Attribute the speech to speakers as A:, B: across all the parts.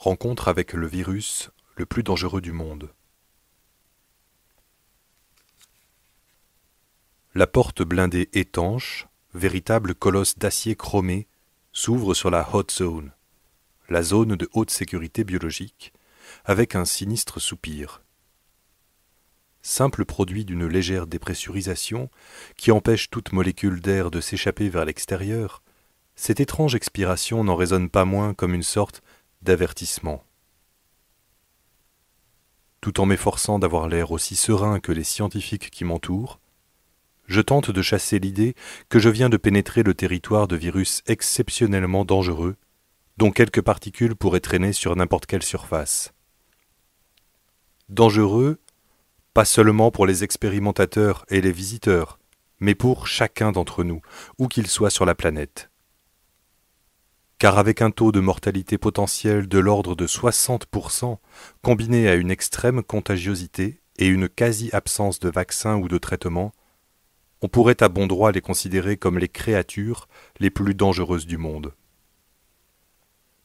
A: rencontre avec le virus le plus dangereux du monde. La porte blindée étanche, véritable colosse d'acier chromé, s'ouvre sur la Hot Zone, la zone de haute sécurité biologique, avec un sinistre soupir. Simple produit d'une légère dépressurisation qui empêche toute molécule d'air de s'échapper vers l'extérieur, cette étrange expiration n'en résonne pas moins comme une sorte d'avertissement. Tout en m'efforçant d'avoir l'air aussi serein que les scientifiques qui m'entourent, je tente de chasser l'idée que je viens de pénétrer le territoire de virus exceptionnellement dangereux, dont quelques particules pourraient traîner sur n'importe quelle surface. Dangereux, pas seulement pour les expérimentateurs et les visiteurs, mais pour chacun d'entre nous, où qu'il soit sur la planète. Car avec un taux de mortalité potentiel de l'ordre de 60%, combiné à une extrême contagiosité et une quasi-absence de vaccin ou de traitement, on pourrait à bon droit les considérer comme les créatures les plus dangereuses du monde.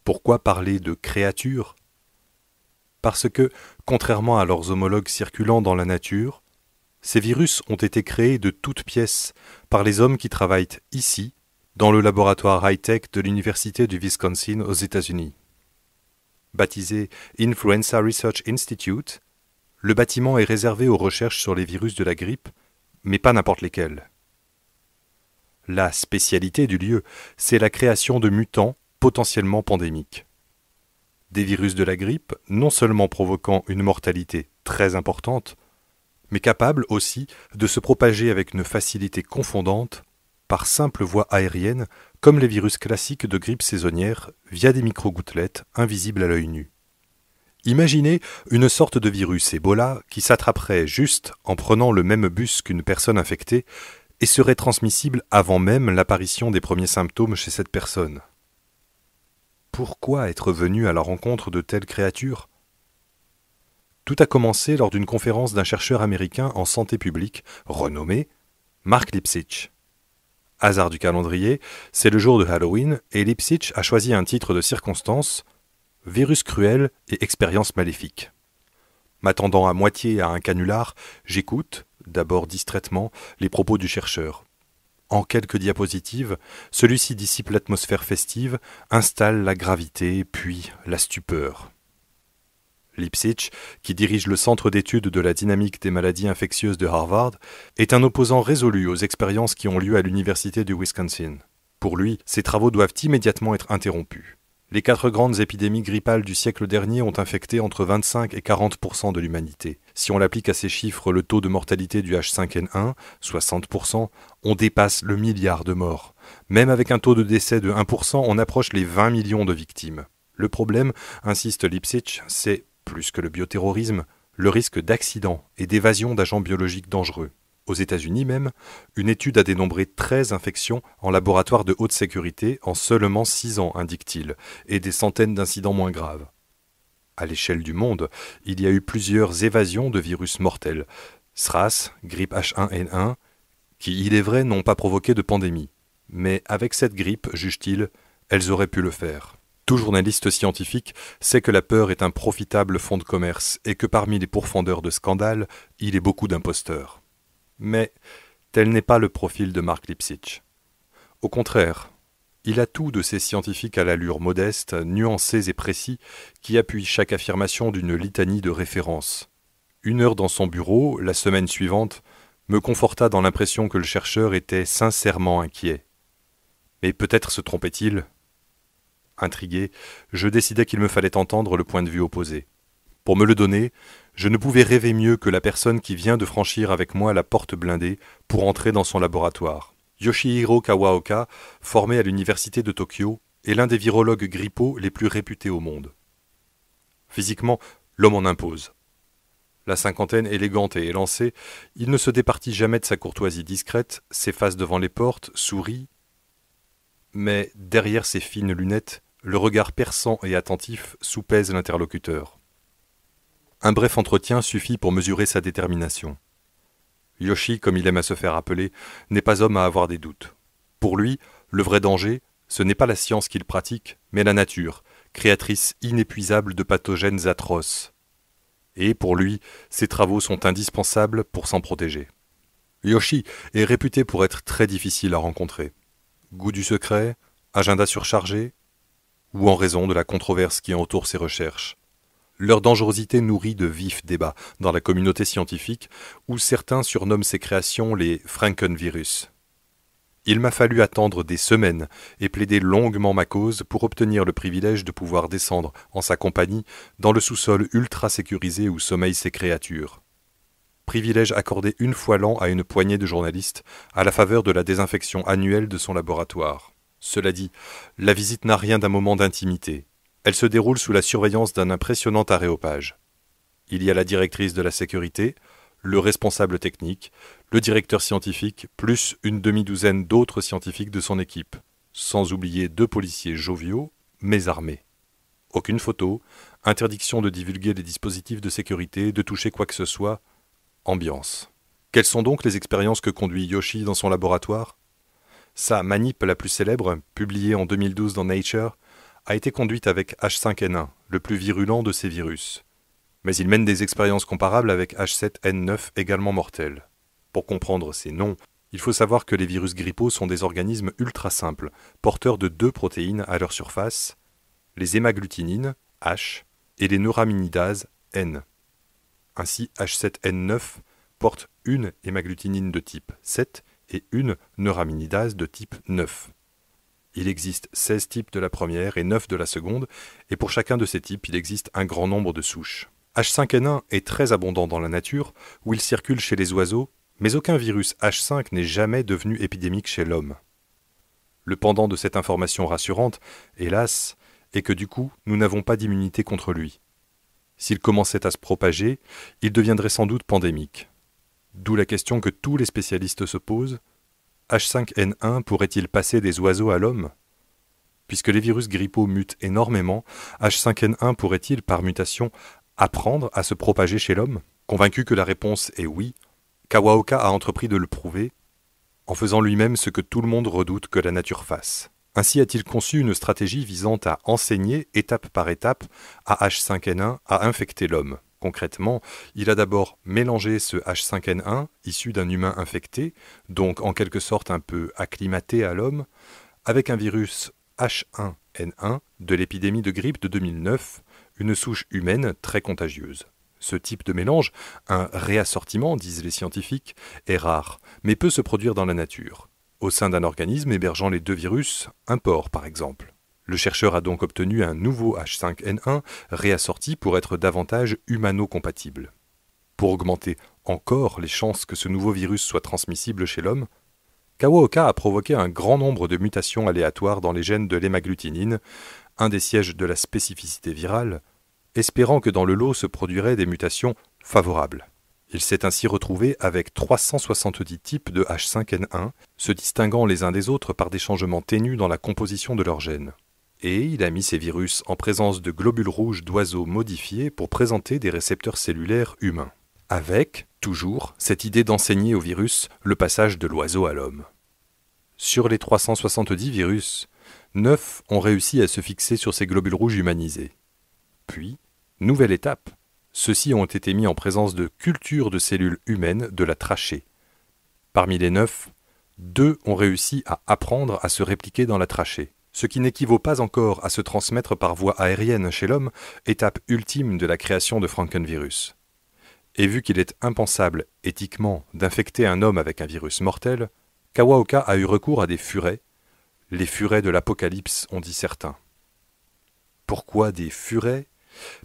A: Pourquoi parler de créatures? Parce que, contrairement à leurs homologues circulant dans la nature, ces virus ont été créés de toutes pièces par les hommes qui travaillent ici, dans le laboratoire high-tech de l'Université du Wisconsin aux États-Unis. Baptisé Influenza Research Institute, le bâtiment est réservé aux recherches sur les virus de la grippe mais pas n'importe lesquels. La spécialité du lieu, c'est la création de mutants potentiellement pandémiques. Des virus de la grippe, non seulement provoquant une mortalité très importante, mais capables aussi de se propager avec une facilité confondante par simple voie aérienne, comme les virus classiques de grippe saisonnière, via des microgouttelettes invisibles à l'œil nu. Imaginez une sorte de virus Ebola qui s'attraperait juste en prenant le même bus qu'une personne infectée et serait transmissible avant même l'apparition des premiers symptômes chez cette personne. Pourquoi être venu à la rencontre de telles créatures? Tout a commencé lors d'une conférence d'un chercheur américain en santé publique renommé Mark Lipsitch. Hasard du calendrier, c'est le jour de Halloween et Lipsitch a choisi un titre de circonstance Virus cruel et expérience maléfique. M'attendant à moitié à un canular, j'écoute, d'abord distraitement, les propos du chercheur. En quelques diapositives, celui-ci dissipe l'atmosphère festive, installe la gravité, puis la stupeur. Lipsitch, qui dirige le Centre d'études de la dynamique des maladies infectieuses de Harvard, est un opposant résolu aux expériences qui ont lieu à l'Université du Wisconsin. Pour lui, ces travaux doivent immédiatement être interrompus. Les quatre grandes épidémies grippales du siècle dernier ont infecté entre 25 et 40% de l'humanité. Si on l'applique à ces chiffres le taux de mortalité du H5N1, 60% on dépasse le milliard de morts. Même avec un taux de décès de 1 on approche les 20 millions de victimes. Le problème, insiste Lipsitch, c'est, plus que le bioterrorisme, le risque d'accident et d'évasion d'agents biologiques dangereux. Aux États-Unis même, une étude a dénombré 13 infections en laboratoire de haute sécurité en seulement 6 ans, indique-t-il, et des centaines d'incidents moins graves. À l'échelle du monde, il y a eu plusieurs évasions de virus mortels, SRAS, grippe H1N1, qui, il est vrai, n'ont pas provoqué de pandémie. Mais avec cette grippe, juge-t-il, elles auraient pu le faire. Tout journaliste scientifique sait que la peur est un profitable fonds de commerce et que parmi les pourfendeurs de scandales, il est beaucoup d'imposteurs. Mais tel n'est pas le profil de Mark Lipsitch. Au contraire, il a tout de ces scientifiques à l'allure modeste, nuancés et précis, qui appuient chaque affirmation d'une litanie de références. Une heure dans son bureau, la semaine suivante, me conforta dans l'impression que le chercheur était sincèrement inquiet. Mais peut-être se trompait-il Intrigué, je décidai qu'il me fallait entendre le point de vue opposé. Pour me le donner, je ne pouvais rêver mieux que la personne qui vient de franchir avec moi la porte blindée pour entrer dans son laboratoire. Yoshihiro Kawaoka, formé à l'université de Tokyo, est l'un des virologues grippaux les plus réputés au monde. Physiquement, l'homme en impose. La cinquantaine élégante et élancée, il ne se départit jamais de sa courtoisie discrète, s'efface devant les portes, sourit. Mais derrière ses fines lunettes, le regard perçant et attentif soupèse l'interlocuteur. Un bref entretien suffit pour mesurer sa détermination. Yoshi, comme il aime à se faire appeler, n'est pas homme à avoir des doutes. Pour lui, le vrai danger, ce n'est pas la science qu'il pratique, mais la nature, créatrice inépuisable de pathogènes atroces. Et pour lui, ses travaux sont indispensables pour s'en protéger. Yoshi est réputé pour être très difficile à rencontrer. Goût du secret, agenda surchargé, ou en raison de la controverse qui entoure ses recherches. Leur dangerosité nourrit de vifs débats dans la communauté scientifique, où certains surnomment ces créations les Frankenvirus. Il m'a fallu attendre des semaines et plaider longuement ma cause pour obtenir le privilège de pouvoir descendre en sa compagnie dans le sous-sol ultra sécurisé où sommeillent ces créatures. Privilège accordé une fois l'an à une poignée de journalistes à la faveur de la désinfection annuelle de son laboratoire. Cela dit, la visite n'a rien d'un moment d'intimité. Elle se déroule sous la surveillance d'un impressionnant aréopage. Il y a la directrice de la sécurité, le responsable technique, le directeur scientifique, plus une demi-douzaine d'autres scientifiques de son équipe, sans oublier deux policiers joviaux, mais armés. Aucune photo, interdiction de divulguer les dispositifs de sécurité, de toucher quoi que ce soit. Ambiance. Quelles sont donc les expériences que conduit Yoshi dans son laboratoire? Sa manip la plus célèbre, publiée en 2012 dans Nature, a été conduite avec H5N1, le plus virulent de ces virus. Mais il mène des expériences comparables avec H7N9 également mortels. Pour comprendre ces noms, il faut savoir que les virus grippaux sont des organismes ultra simples, porteurs de deux protéines à leur surface, les hémagglutinines, H, et les neuraminidases, N. Ainsi, H7N9 porte une hémagglutinine de type 7 et une neuraminidase de type 9. Il existe 16 types de la première et 9 de la seconde, et pour chacun de ces types, il existe un grand nombre de souches. H5N1 est très abondant dans la nature, où il circule chez les oiseaux, mais aucun virus H5 n'est jamais devenu épidémique chez l'homme. Le pendant de cette information rassurante, hélas, est que du coup, nous n'avons pas d'immunité contre lui. S'il commençait à se propager, il deviendrait sans doute pandémique. D'où la question que tous les spécialistes se posent H5N1 pourrait-il passer des oiseaux à l'homme? Puisque les virus grippaux mutent énormément, H5N1 pourrait-il, par mutation, apprendre à se propager chez l'homme? Convaincu que la réponse est oui, Kawaoka a entrepris de le prouver, en faisant lui-même ce que tout le monde redoute que la nature fasse. Ainsi a-t-il conçu une stratégie visant à enseigner, étape par étape, à H5N1 à infecter l'homme. Concrètement, il a d'abord mélangé ce H5N1, issu d'un humain infecté, donc en quelque sorte un peu acclimaté à l'homme, avec un virus H1N1 de l'épidémie de grippe de 2009, une souche humaine très contagieuse. Ce type de mélange, un réassortiment, disent les scientifiques, est rare, mais peut se produire dans la nature. Au sein d'un organisme hébergeant les deux virus, un porc par exemple. Le chercheur a donc obtenu un nouveau H5N1 réassorti pour être davantage humano-compatible. Pour augmenter encore les chances que ce nouveau virus soit transmissible chez l'homme, Kawaoka a provoqué un grand nombre de mutations aléatoires dans les gènes de l'hémagglutinine, un des sièges de la spécificité virale, espérant que dans le lot se produiraient des mutations favorables. Il s'est ainsi retrouvé avec 370 types de H5N1, se distinguant les uns des autres par des changements ténus dans la composition de leurs gènes et il a mis ces virus en présence de globules rouges d'oiseaux modifiés pour présenter des récepteurs cellulaires humains. Avec, toujours, cette idée d'enseigner au virus le passage de l'oiseau à l'homme. Sur les 370 virus, 9 ont réussi à se fixer sur ces globules rouges humanisés. Puis, nouvelle étape, ceux-ci ont été mis en présence de cultures de cellules humaines de la trachée. Parmi les 9, deux ont réussi à apprendre à se répliquer dans la trachée ce qui n'équivaut pas encore à se transmettre par voie aérienne chez l'homme, étape ultime de la création de Frankenvirus. Et vu qu'il est impensable, éthiquement, d'infecter un homme avec un virus mortel, Kawaoka a eu recours à des furets, les furets de l'apocalypse, ont dit certains. Pourquoi des furets?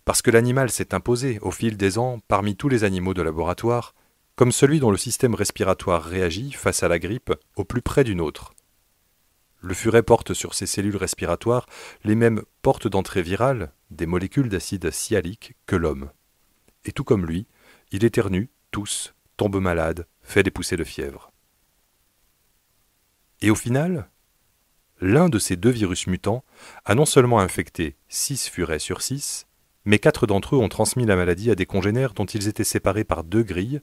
A: Parce que l'animal s'est imposé, au fil des ans, parmi tous les animaux de laboratoire, comme celui dont le système respiratoire réagit, face à la grippe, au plus près d'une autre. Le furet porte sur ses cellules respiratoires les mêmes portes d'entrée virales, des molécules d'acide sialique, que l'homme. Et tout comme lui, il éternue, tousse, tombe malade, fait des poussées de fièvre. Et au final, l'un de ces deux virus mutants a non seulement infecté six furets sur six, mais quatre d'entre eux ont transmis la maladie à des congénères dont ils étaient séparés par deux grilles,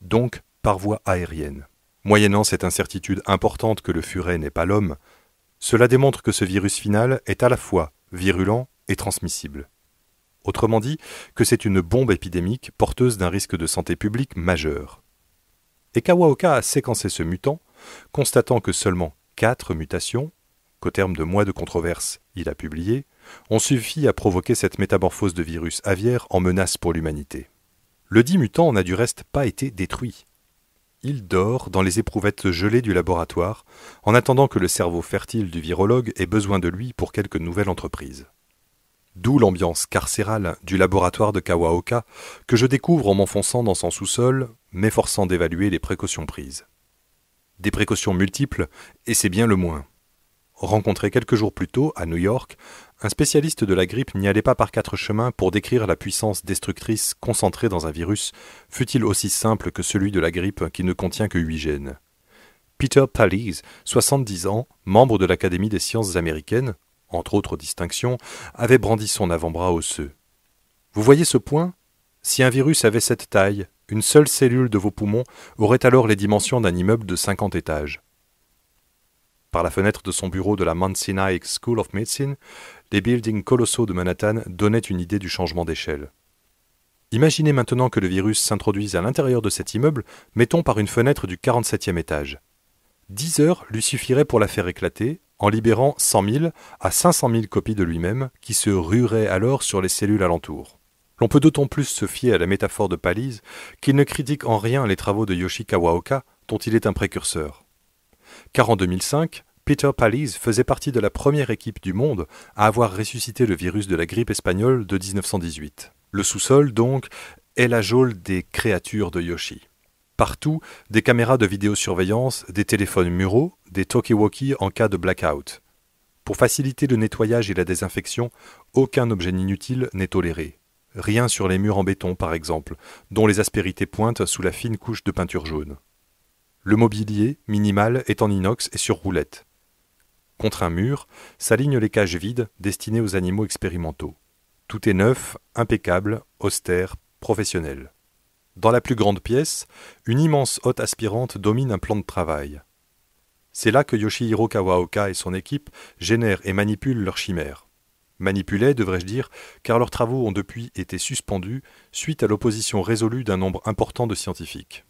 A: donc par voie aérienne. Moyennant cette incertitude importante que le furet n'est pas l'homme, cela démontre que ce virus final est à la fois virulent et transmissible. Autrement dit, que c'est une bombe épidémique porteuse d'un risque de santé publique majeur. Et Kawaoka a séquencé ce mutant, constatant que seulement quatre mutations, qu'au terme de mois de controverse il a publié, ont suffi à provoquer cette métamorphose de virus aviaire en menace pour l'humanité. Le dit mutant n'a du reste pas été détruit. Il dort dans les éprouvettes gelées du laboratoire, en attendant que le cerveau fertile du virologue ait besoin de lui pour quelque nouvelle entreprise. D'où l'ambiance carcérale du laboratoire de Kawaoka que je découvre en m'enfonçant dans son sous-sol, m'efforçant d'évaluer les précautions prises. Des précautions multiples, et c'est bien le moins. Rencontré quelques jours plus tôt, à New York, un spécialiste de la grippe n'y allait pas par quatre chemins pour décrire la puissance destructrice concentrée dans un virus, fût-il aussi simple que celui de la grippe qui ne contient que huit gènes. Peter Palise, 70 ans, membre de l'Académie des sciences américaines, entre autres distinctions, avait brandi son avant-bras osseux. Vous voyez ce point? Si un virus avait cette taille, une seule cellule de vos poumons aurait alors les dimensions d'un immeuble de 50 étages. Par la fenêtre de son bureau de la Mount School of Medicine, les buildings colossaux de Manhattan donnaient une idée du changement d'échelle. Imaginez maintenant que le virus s'introduise à l'intérieur de cet immeuble, mettons par une fenêtre du 47e étage. Dix heures lui suffiraient pour la faire éclater, en libérant 100 000 à 500 000 copies de lui-même qui se rueraient alors sur les cellules alentour. L'on peut d'autant plus se fier à la métaphore de Palise qu'il ne critique en rien les travaux de Yoshi Kawaoka, dont il est un précurseur. Car en 2005, Peter Palise faisait partie de la première équipe du monde à avoir ressuscité le virus de la grippe espagnole de 1918. Le sous-sol, donc, est la geôle des créatures de Yoshi. Partout, des caméras de vidéosurveillance, des téléphones muraux, des talkie-walkie en cas de blackout. Pour faciliter le nettoyage et la désinfection, aucun objet inutile n'est toléré. Rien sur les murs en béton, par exemple, dont les aspérités pointent sous la fine couche de peinture jaune. Le mobilier, minimal, est en inox et sur roulette. Contre un mur, s'alignent les cages vides destinées aux animaux expérimentaux. Tout est neuf, impeccable, austère, professionnel. Dans la plus grande pièce, une immense hotte aspirante domine un plan de travail. C'est là que Yoshihiro Kawaoka et son équipe génèrent et manipulent leurs chimères. Manipulés, devrais-je dire, car leurs travaux ont depuis été suspendus suite à l'opposition résolue d'un nombre important de scientifiques.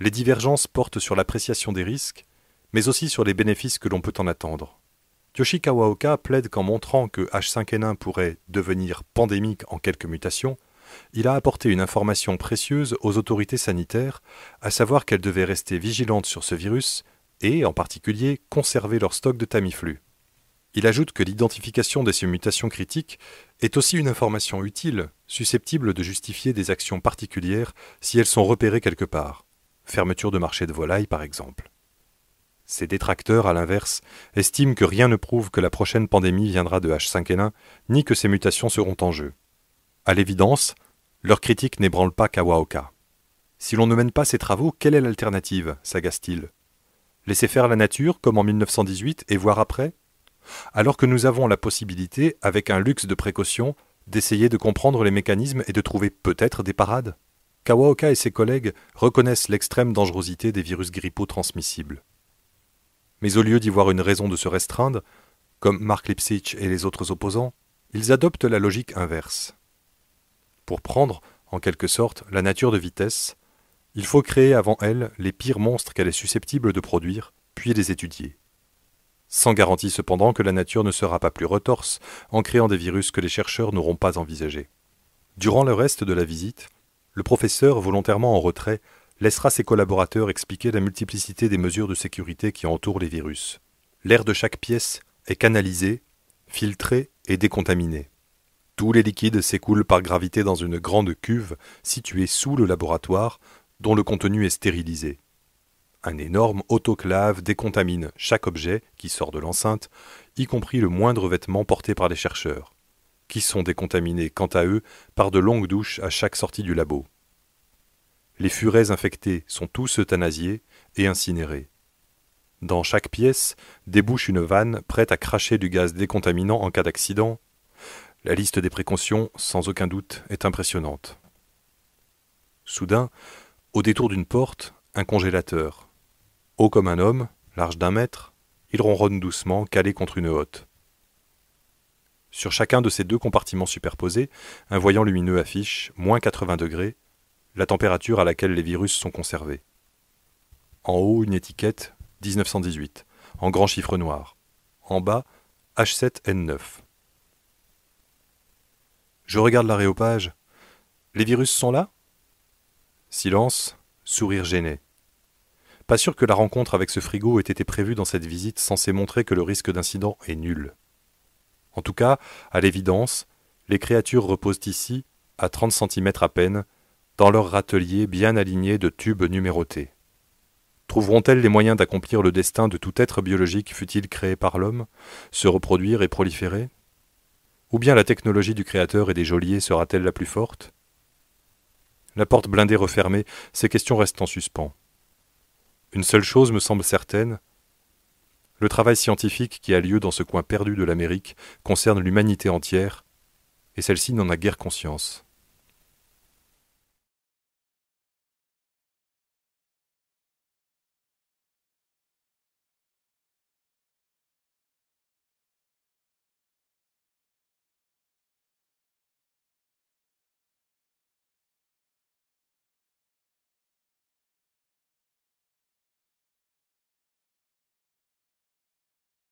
A: Les divergences portent sur l'appréciation des risques, mais aussi sur les bénéfices que l'on peut en attendre. Yoshi Kawaoka plaide qu'en montrant que H5N1 pourrait devenir pandémique en quelques mutations, il a apporté une information précieuse aux autorités sanitaires, à savoir qu'elles devaient rester vigilantes sur ce virus et, en particulier, conserver leur stock de Tamiflu. Il ajoute que l'identification de ces mutations critiques est aussi une information utile, susceptible de justifier des actions particulières si elles sont repérées quelque part. Fermeture de marché de volailles, par exemple. Ces détracteurs, à l'inverse, estiment que rien ne prouve que la prochaine pandémie viendra de H5N1, ni que ces mutations seront en jeu. À l'évidence, leur critique n'ébranle pas Kawaoka. Si l'on ne mène pas ces travaux, quelle est l'alternative s'agace-t-il? Laisser faire la nature, comme en 1918, et voir après? Alors que nous avons la possibilité, avec un luxe de précaution, d'essayer de comprendre les mécanismes et de trouver peut-être des parades? Kawaoka et ses collègues reconnaissent l'extrême dangerosité des virus grippaux transmissibles. Mais au lieu d'y voir une raison de se restreindre, comme Mark Lipsitch et les autres opposants, ils adoptent la logique inverse. Pour prendre, en quelque sorte, la nature de vitesse, il faut créer avant elle les pires monstres qu'elle est susceptible de produire, puis les étudier. Sans garantie cependant que la nature ne sera pas plus retorse en créant des virus que les chercheurs n'auront pas envisagés. Durant le reste de la visite, le professeur, volontairement en retrait, laissera ses collaborateurs expliquer la multiplicité des mesures de sécurité qui entourent les virus. L'air de chaque pièce est canalisé, filtré et décontaminé. Tous les liquides s'écoulent par gravité dans une grande cuve située sous le laboratoire, dont le contenu est stérilisé. Un énorme autoclave décontamine chaque objet qui sort de l'enceinte, y compris le moindre vêtement porté par les chercheurs, qui sont décontaminés quant à eux par de longues douches à chaque sortie du labo. Les furets infectés sont tous euthanasiés et incinérés. Dans chaque pièce débouche une vanne prête à cracher du gaz décontaminant en cas d'accident la liste des précautions, sans aucun doute, est impressionnante. Soudain, au détour d'une porte, un congélateur. Haut comme un homme, large d'un mètre, il ronronne doucement, calé contre une hotte. Sur chacun de ces deux compartiments superposés, un voyant lumineux affiche moins 80 degrés, la température à laquelle les virus sont conservés. En haut, une étiquette 1918, en grand chiffre noir. En bas, H7N9. Je regarde l'aréopage. Les virus sont là? Silence, sourire gêné. Pas sûr que la rencontre avec ce frigo ait été prévue dans cette visite censée montrer que le risque d'incident est nul. En tout cas, à l'évidence, les créatures reposent ici, à 30 cm à peine, dans leur râtelier bien aligné de tubes numérotés. Trouveront-elles les moyens d'accomplir le destin de tout être biologique fut-il créé par l'homme, se reproduire et proliférer? Ou bien la technologie du créateur et des geôliers sera-t-elle la plus forte? La porte blindée refermée, ces questions restent en suspens. Une seule chose me semble certaine, le travail scientifique qui a lieu dans ce coin perdu de l'Amérique concerne l'humanité entière, et celle-ci n'en a guère conscience.